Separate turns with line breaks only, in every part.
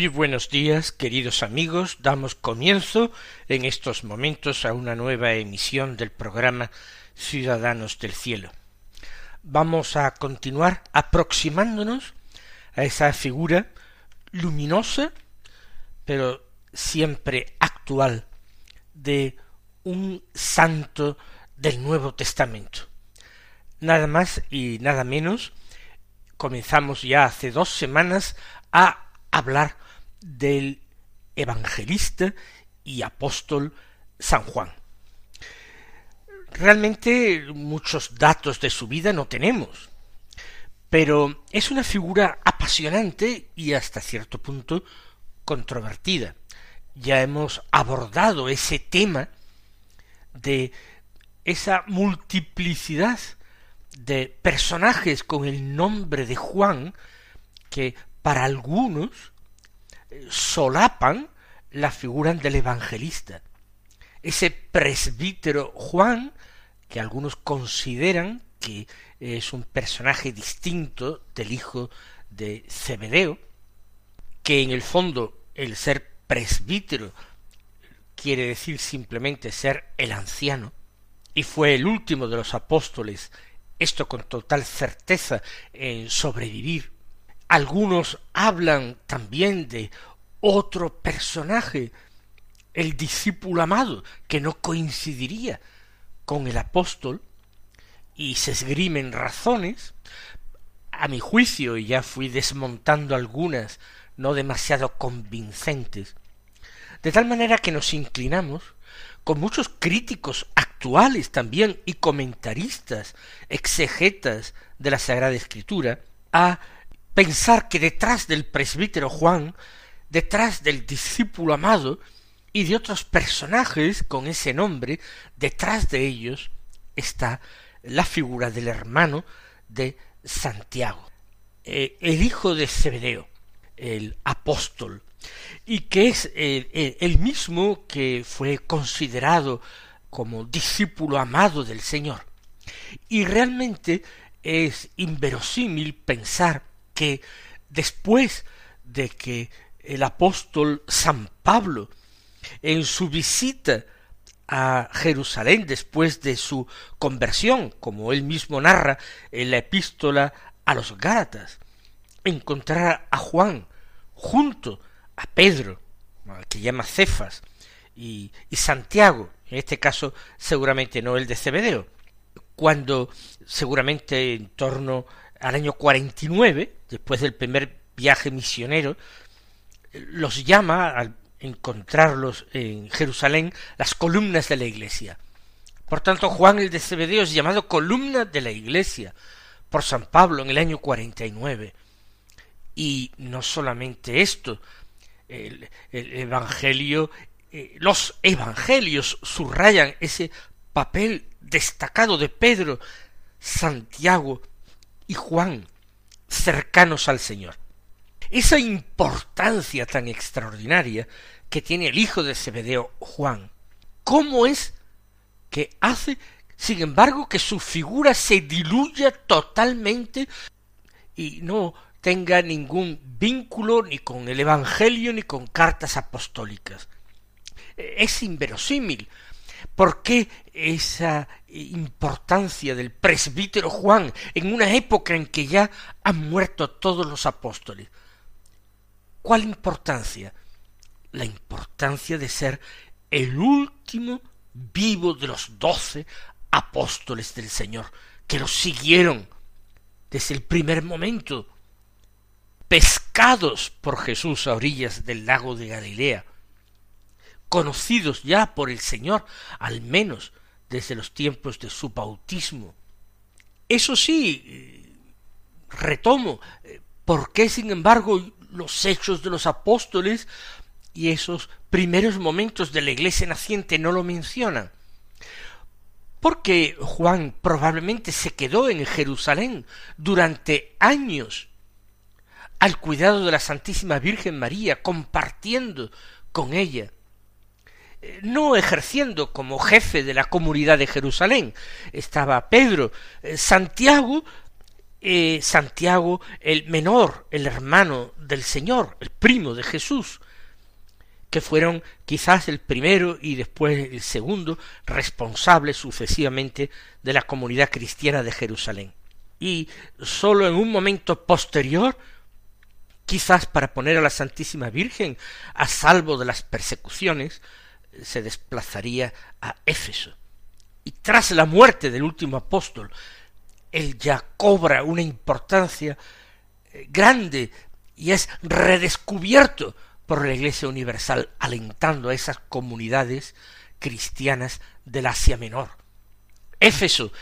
Muy buenos días, queridos amigos. Damos comienzo en estos momentos a una nueva emisión del programa Ciudadanos del Cielo. Vamos a continuar aproximándonos a esa figura luminosa, pero siempre actual, de un santo del Nuevo Testamento. Nada más y nada menos, comenzamos ya hace dos semanas a hablar del evangelista y apóstol San Juan. Realmente muchos datos de su vida no tenemos, pero es una figura apasionante y hasta cierto punto controvertida. Ya hemos abordado ese tema de esa multiplicidad de personajes con el nombre de Juan que para algunos solapan la figura del evangelista. Ese presbítero Juan, que algunos consideran que es un personaje distinto del hijo de Zebedeo, que en el fondo el ser presbítero quiere decir simplemente ser el anciano, y fue el último de los apóstoles, esto con total certeza, en sobrevivir algunos hablan también de otro personaje, el discípulo amado, que no coincidiría con el apóstol, y se esgrimen razones, a mi juicio, y ya fui desmontando algunas no demasiado convincentes, de tal manera que nos inclinamos, con muchos críticos actuales también y comentaristas, exegetas de la Sagrada Escritura, a pensar que detrás del presbítero Juan, detrás del discípulo amado y de otros personajes con ese nombre, detrás de ellos está la figura del hermano de Santiago, eh, el hijo de Zebedeo, el apóstol, y que es eh, el mismo que fue considerado como discípulo amado del Señor. Y realmente es inverosímil pensar que después de que el apóstol San Pablo, en su visita a Jerusalén después de su conversión, como él mismo narra en la epístola a los Gálatas, encontrara a Juan junto a Pedro, que llama Cefas, y, y Santiago, en este caso seguramente no el de Cebedeo, cuando seguramente en torno al año 49, después del primer viaje misionero, los llama al encontrarlos en Jerusalén las columnas de la iglesia. Por tanto, Juan el de Cebedeo es llamado columna de la iglesia por San Pablo en el año 49. Y no solamente esto, el, el Evangelio, eh, los Evangelios subrayan ese papel destacado de Pedro, Santiago y Juan cercanos al Señor. Esa importancia tan extraordinaria que tiene el hijo de Zebedeo Juan, ¿cómo es que hace, sin embargo, que su figura se diluya totalmente y no tenga ningún vínculo ni con el Evangelio ni con cartas apostólicas? Es inverosímil, ¿Por qué esa importancia del presbítero Juan en una época en que ya han muerto todos los apóstoles? ¿Cuál importancia? La importancia de ser el último vivo de los doce apóstoles del Señor, que los siguieron desde el primer momento pescados por Jesús a orillas del lago de Galilea, conocidos ya por el Señor, al menos desde los tiempos de su bautismo. Eso sí, retomo, ¿por qué sin embargo los hechos de los apóstoles y esos primeros momentos de la iglesia naciente no lo mencionan? Porque Juan probablemente se quedó en Jerusalén durante años al cuidado de la Santísima Virgen María, compartiendo con ella, eh, no ejerciendo como jefe de la comunidad de Jerusalén. Estaba Pedro, eh, Santiago, eh, Santiago el menor, el hermano del Señor, el primo de Jesús, que fueron quizás el primero y después el segundo responsables sucesivamente de la comunidad cristiana de Jerusalén. Y sólo en un momento posterior, quizás para poner a la Santísima Virgen a salvo de las persecuciones, se desplazaría a Éfeso. Y tras la muerte del último apóstol, él ya cobra una importancia eh, grande y es redescubierto por la Iglesia Universal, alentando a esas comunidades cristianas del Asia Menor. Éfeso,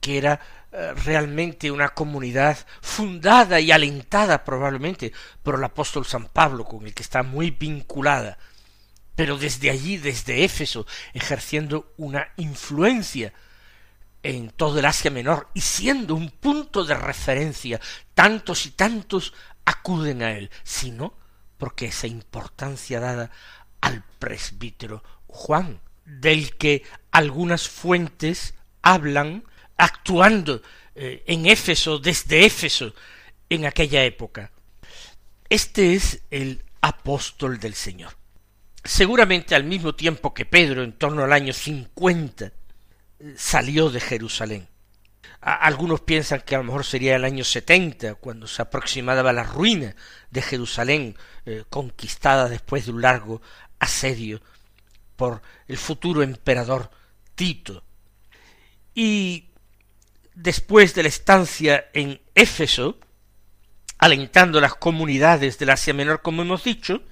que era eh, realmente una comunidad fundada y alentada probablemente por el apóstol San Pablo, con el que está muy vinculada, pero desde allí, desde Éfeso, ejerciendo una influencia en todo el Asia Menor y siendo un punto de referencia, tantos y tantos acuden a él, sino porque esa importancia dada al presbítero Juan, del que algunas fuentes hablan actuando eh, en Éfeso, desde Éfeso, en aquella época. Este es el apóstol del Señor. Seguramente al mismo tiempo que Pedro, en torno al año cincuenta, salió de Jerusalén algunos piensan que a lo mejor sería el año setenta, cuando se aproximaba la ruina de Jerusalén, eh, conquistada después de un largo asedio por el futuro emperador Tito. Y después de la estancia en Éfeso, alentando las comunidades del Asia Menor, como hemos dicho,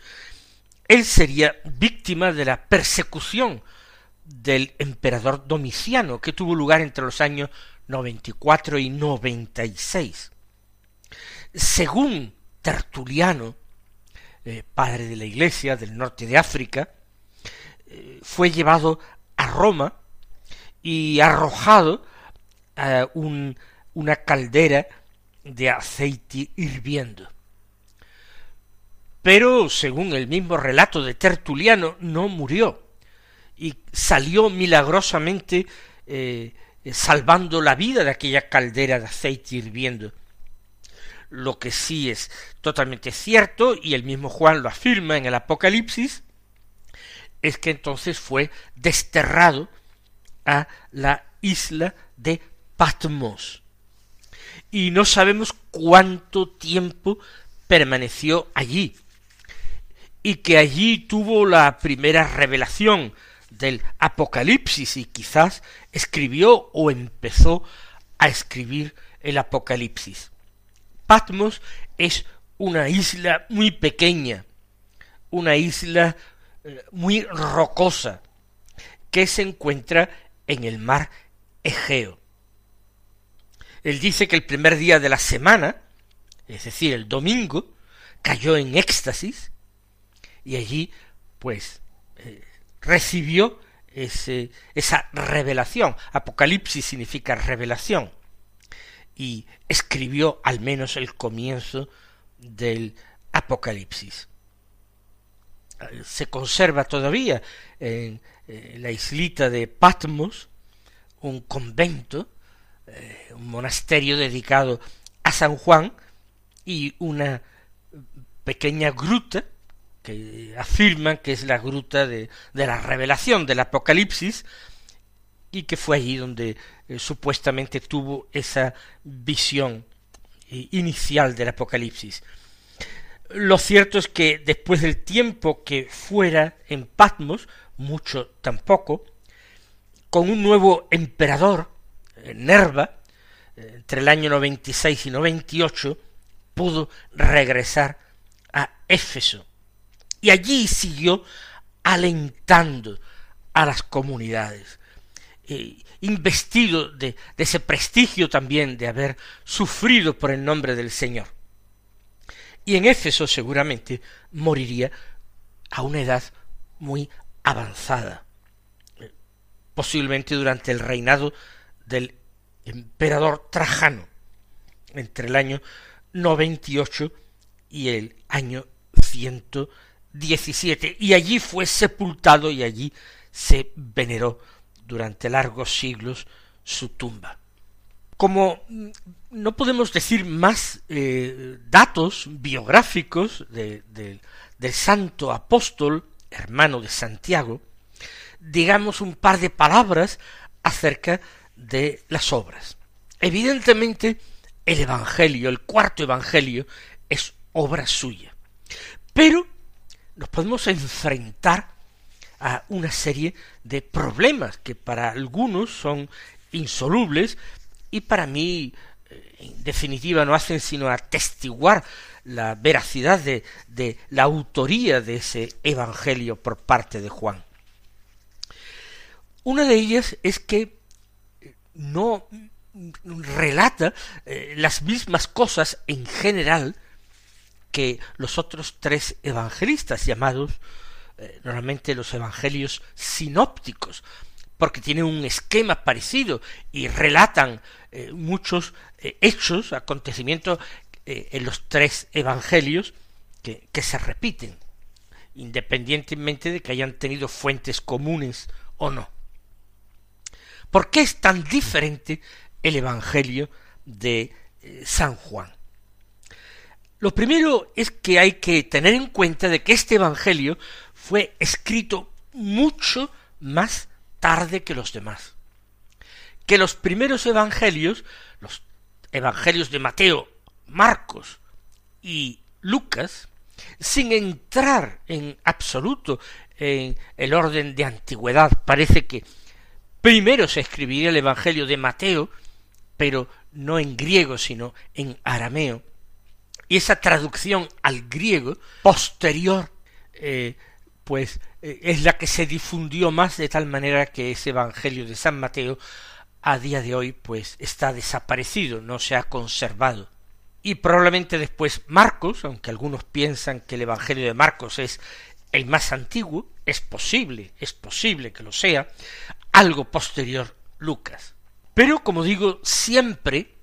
él sería víctima de la persecución del emperador Domiciano, que tuvo lugar entre los años 94 y 96. Según Tertuliano, eh, padre de la Iglesia del norte de África, eh, fue llevado a Roma y arrojado a una caldera de aceite hirviendo. Pero, según el mismo relato de Tertuliano, no murió y salió milagrosamente eh, salvando la vida de aquella caldera de aceite hirviendo. Lo que sí es totalmente cierto, y el mismo Juan lo afirma en el Apocalipsis, es que entonces fue desterrado a la isla de Patmos. Y no sabemos cuánto tiempo permaneció allí, y que allí tuvo la primera revelación del Apocalipsis y quizás escribió o empezó a escribir el Apocalipsis. Patmos es una isla muy pequeña, una isla eh, muy rocosa, que se encuentra en el mar Egeo. Él dice que el primer día de la semana, es decir, el domingo, cayó en éxtasis y allí, pues, eh, recibió ese, esa revelación. Apocalipsis significa revelación. Y escribió al menos el comienzo del Apocalipsis. Se conserva todavía en, la islita de Patmos un convento, eh, un monasterio dedicado a San Juan y una pequeña gruta afirman que es la gruta de, la revelación del Apocalipsis y que fue allí donde eh, supuestamente tuvo esa visión eh, inicial del Apocalipsis. Lo cierto es que después del tiempo que fuera en Patmos, mucho tampoco, con un nuevo emperador, eh, Nerva, entre el año 96 y 98, pudo regresar a Éfeso. Y allí siguió alentando a las comunidades, eh, investido de, de ese prestigio también de haber sufrido por el nombre del Señor. Y en Éfeso seguramente moriría a una edad muy avanzada, posiblemente durante el reinado del emperador Trajano, entre el año 98 y el año 117, y allí fue sepultado y allí se veneró durante largos siglos su tumba. Como no podemos decir más eh, datos biográficos de, del santo apóstol, hermano de Santiago, digamos un par de palabras acerca de las obras. Evidentemente, el Evangelio, el cuarto Evangelio, es obra suya. Pero nos podemos enfrentar a una serie de problemas que para algunos son insolubles y para mí eh, en definitiva no hacen sino atestiguar la veracidad de, la autoría de ese Evangelio por parte de Juan. Una de ellas es que no relata eh, las mismas cosas en general que los otros tres evangelistas llamados eh, normalmente los evangelios sinópticos porque tienen un esquema parecido y relatan eh, muchos hechos, acontecimientos en los tres evangelios que, que se repiten, independientemente de que hayan tenido fuentes comunes o no. ¿Por qué es tan diferente el Evangelio de eh, San Juan? Lo primero es que hay que tener en cuenta de que este Evangelio fue escrito mucho más tarde que los demás. Que los primeros Evangelios, los Evangelios de Mateo, Marcos y Lucas, sin entrar en absoluto en el orden de antigüedad, parece que Primero se escribiría el Evangelio de Mateo, pero no en griego, sino en arameo. Y esa traducción al griego posterior, eh, pues eh, es la que se difundió más de tal manera que ese Evangelio de San Mateo a día de hoy pues está desaparecido, no se ha conservado. Y probablemente después Marcos, aunque algunos piensan que el Evangelio de Marcos es el más antiguo, es posible, es posible que lo sea, algo posterior Lucas. Pero, como digo, siempre,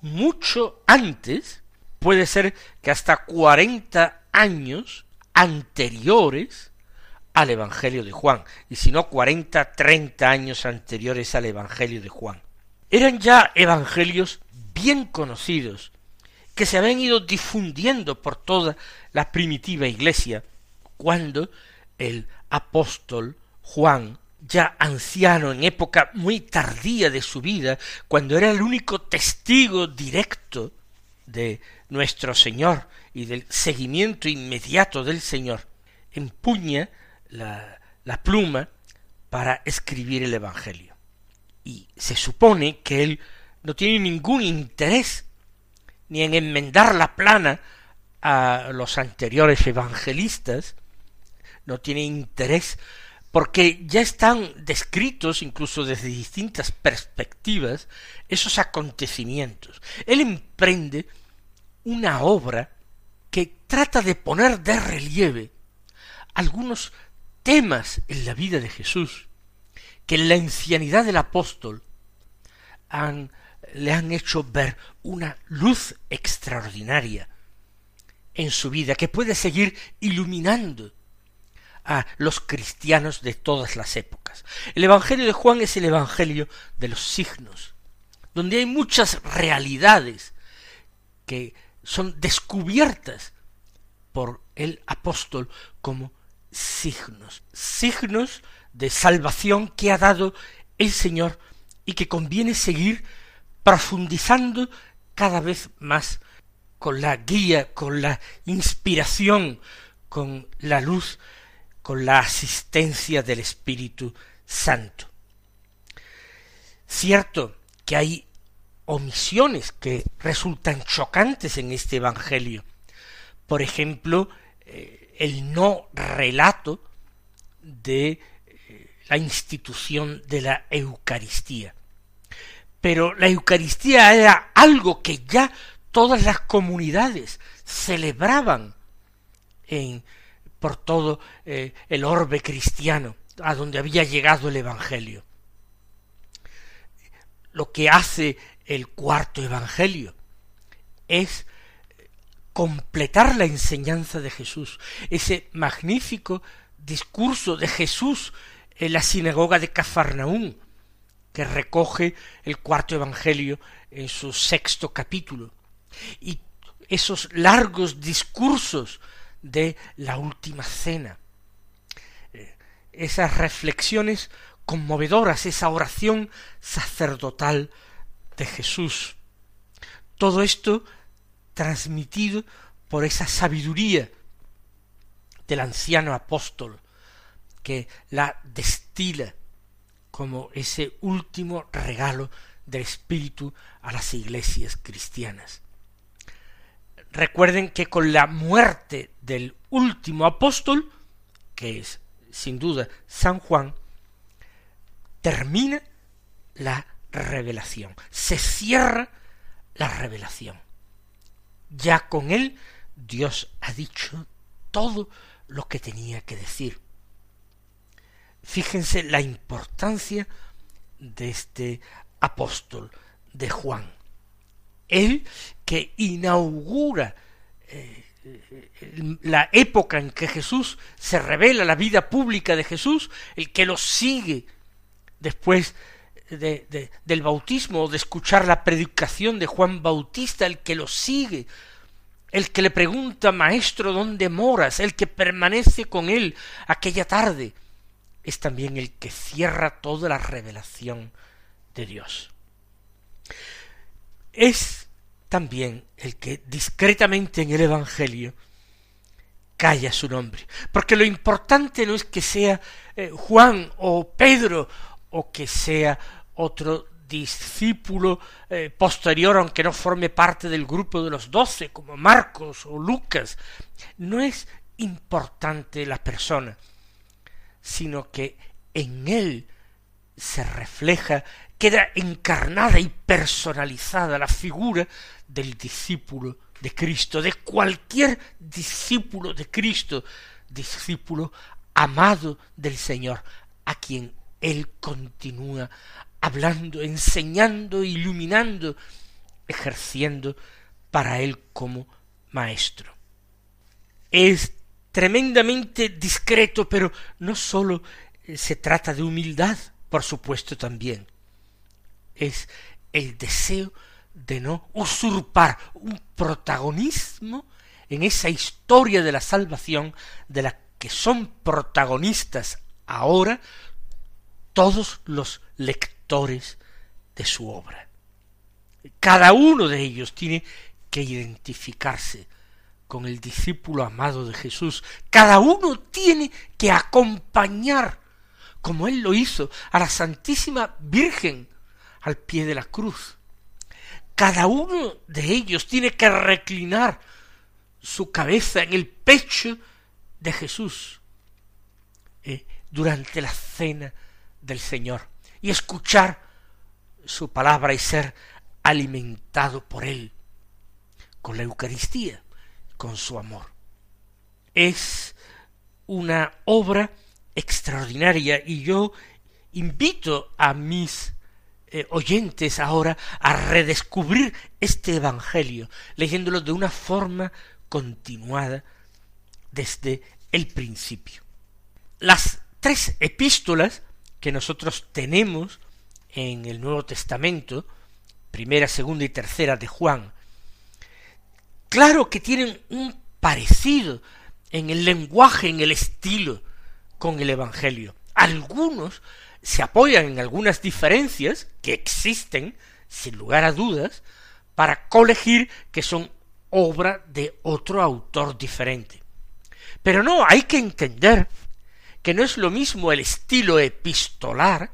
mucho antes, puede ser que hasta cuarenta años anteriores al Evangelio de Juan, y si no cuarenta, treinta años anteriores al Evangelio de Juan. Eran ya evangelios bien conocidos, que se habían ido difundiendo por toda la primitiva iglesia, cuando el apóstol Juan ya anciano, en época muy tardía de su vida, cuando era el único testigo directo de nuestro Señor y del seguimiento inmediato del Señor, empuña la, pluma para escribir el Evangelio. Y se supone que él no tiene ningún interés ni en enmendar la plana a los anteriores evangelistas, no tiene interés porque ya están descritos incluso desde distintas perspectivas esos acontecimientos. Él emprende una obra que trata de poner de relieve algunos temas en la vida de Jesús que en la ancianidad del apóstol han, le han hecho ver una luz extraordinaria en su vida que puede seguir iluminando a los cristianos de todas las épocas. El Evangelio de Juan es el Evangelio de los signos, donde hay muchas realidades que son descubiertas por el apóstol como signos, signos de salvación que ha dado el Señor y que conviene seguir profundizando cada vez más con la guía, con la inspiración, con la luz con la asistencia del Espíritu Santo. Cierto que hay omisiones que resultan chocantes en este Evangelio. Por ejemplo, eh, el no relato de eh, la institución de la Eucaristía. Pero la Eucaristía era algo que ya todas las comunidades celebraban en, por todo eh, el orbe cristiano, a donde había llegado el Evangelio. Lo que hace el cuarto Evangelio es completar la enseñanza de Jesús, ese magnífico discurso de Jesús en la sinagoga de Cafarnaún, que recoge el cuarto Evangelio en su sexto capítulo, y esos largos discursos de la última cena, eh, esas reflexiones conmovedoras, esa oración sacerdotal de Jesús. Todo esto transmitido por esa sabiduría del anciano apóstol que la destila como ese último regalo del Espíritu a las iglesias cristianas. Recuerden que con la muerte del último apóstol, que es sin duda San Juan, termina la revelación, se cierra la revelación. Ya con él Dios ha dicho todo lo que tenía que decir. Fíjense la importancia de este apóstol de Juan. Él que inaugura eh, la época en que Jesús se revela la vida pública de Jesús, el que lo sigue después del bautismo de escuchar la predicación de Juan Bautista, el que lo sigue, el que le pregunta, Maestro, ¿dónde moras? El que permanece con él aquella tarde, es también el que cierra toda la revelación de Dios. Es también el que discretamente en el Evangelio calla su nombre, porque lo importante no es que sea eh, Juan o Pedro o que sea otro discípulo eh, posterior, aunque no forme parte del grupo de los doce, como Marcos o Lucas. No es importante la persona, sino que en él se refleja, queda encarnada y personalizada la figura del discípulo de Cristo, de cualquier discípulo de Cristo, discípulo amado del Señor, a quien él continúa hablando, enseñando, iluminando, ejerciendo para él como maestro. Es tremendamente discreto, pero no sólo eh, se trata de humildad, por supuesto también. Es el deseo de no usurpar un protagonismo en esa historia de la salvación de la que son protagonistas ahora todos los lectores de su obra. Cada uno de ellos tiene que identificarse con el discípulo amado de Jesús. Cada uno tiene que acompañar, como él lo hizo, a la Santísima Virgen al pie de la cruz. Cada uno de ellos tiene que reclinar su cabeza en el pecho de Jesús eh, durante la cena del Señor y escuchar su palabra y ser alimentado por Él con la Eucaristía, con su amor. Es una obra extraordinaria y yo invito a mis eh, oyentes ahora a redescubrir este Evangelio, leyéndolo de una forma continuada desde el principio. Las tres epístolas que nosotros tenemos en el Nuevo Testamento, primera, segunda y tercera de Juan, claro que tienen un parecido en el lenguaje, en el estilo con el Evangelio. Algunos se apoyan en algunas diferencias que existen, sin lugar a dudas, para colegir que son obra de otro autor diferente. Pero no, hay que entender que no es lo mismo el estilo epistolar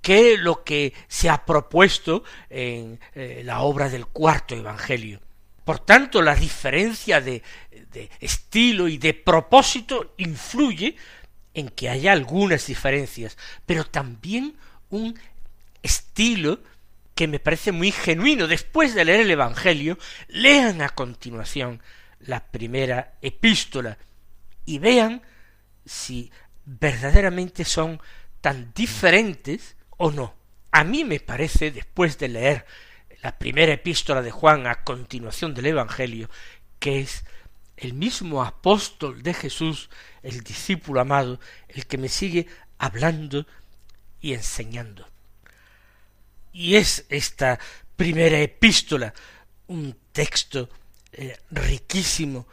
que lo que se ha propuesto en eh, la obra del cuarto Evangelio. Por tanto, la diferencia de, de estilo y de propósito influye en que haya algunas diferencias, pero también un estilo que me parece muy genuino. Después de leer el Evangelio, lean a continuación la primera epístola y vean si verdaderamente son tan diferentes o no. A mí me parece, después de leer la primera epístola de Juan a continuación del Evangelio, que es el mismo apóstol de Jesús, el discípulo amado, el que me sigue hablando y enseñando. Y es esta primera epístola un texto eh, riquísimo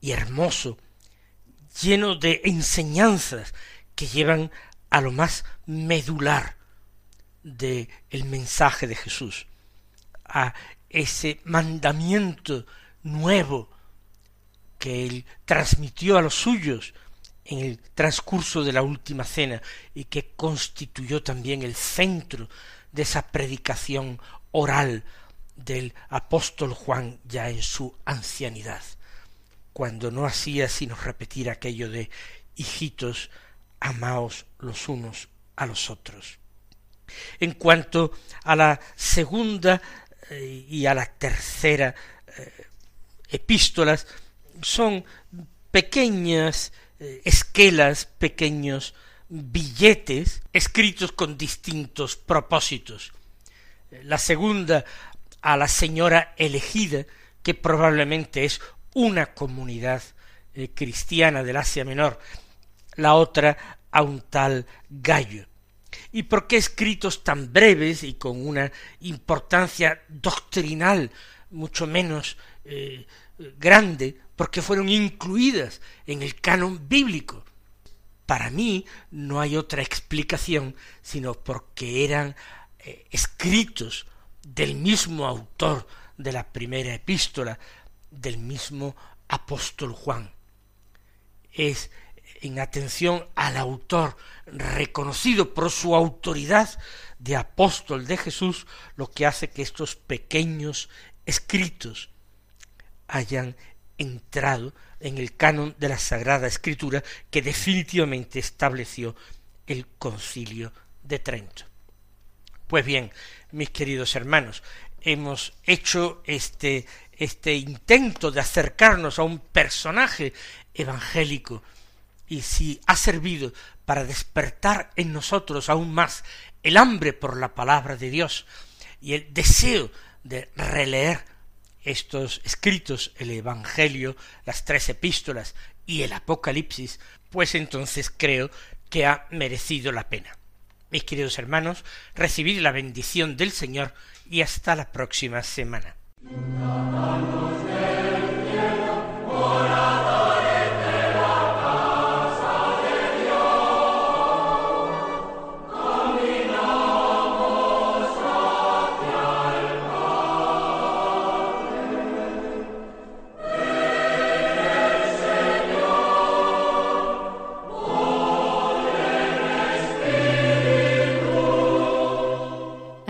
y hermoso, lleno de enseñanzas que llevan a lo más medular de el mensaje de Jesús, a ese mandamiento nuevo que él transmitió a los suyos en el transcurso de la última cena y que constituyó también el centro de esa predicación oral del apóstol Juan ya en su ancianidad, cuando no hacía sino repetir aquello de hijitos, amaos los unos a los otros. En cuanto a la segunda eh, y a la tercera eh, epístolas, son pequeñas eh, esquelas, pequeños billetes escritos con distintos propósitos. La segunda a la señora elegida, que probablemente es una comunidad cristiana del Asia Menor, la otra a un tal Gallo. ¿Y por qué escritos tan breves y con una importancia doctrinal mucho menos eh, grande? Porque fueron incluidas en el canon bíblico. Para mí no hay otra explicación sino porque eran eh, escritos del mismo autor de la primera epístola, del mismo apóstol Juan. Es en atención al autor reconocido por su autoridad de apóstol de Jesús, lo que hace que estos pequeños escritos hayan entrado en el canon de la Sagrada Escritura que definitivamente estableció el concilio de Trento. Pues bien, mis queridos hermanos, hemos hecho este, este intento de acercarnos a un personaje evangélico y si ha servido para despertar en nosotros aún más el hambre por la palabra de Dios y el deseo de releer estos escritos, el Evangelio, las tres epístolas y el Apocalipsis, pues entonces creo que ha merecido la pena. Mis queridos hermanos, recibid la bendición del Señor y hasta la próxima semana.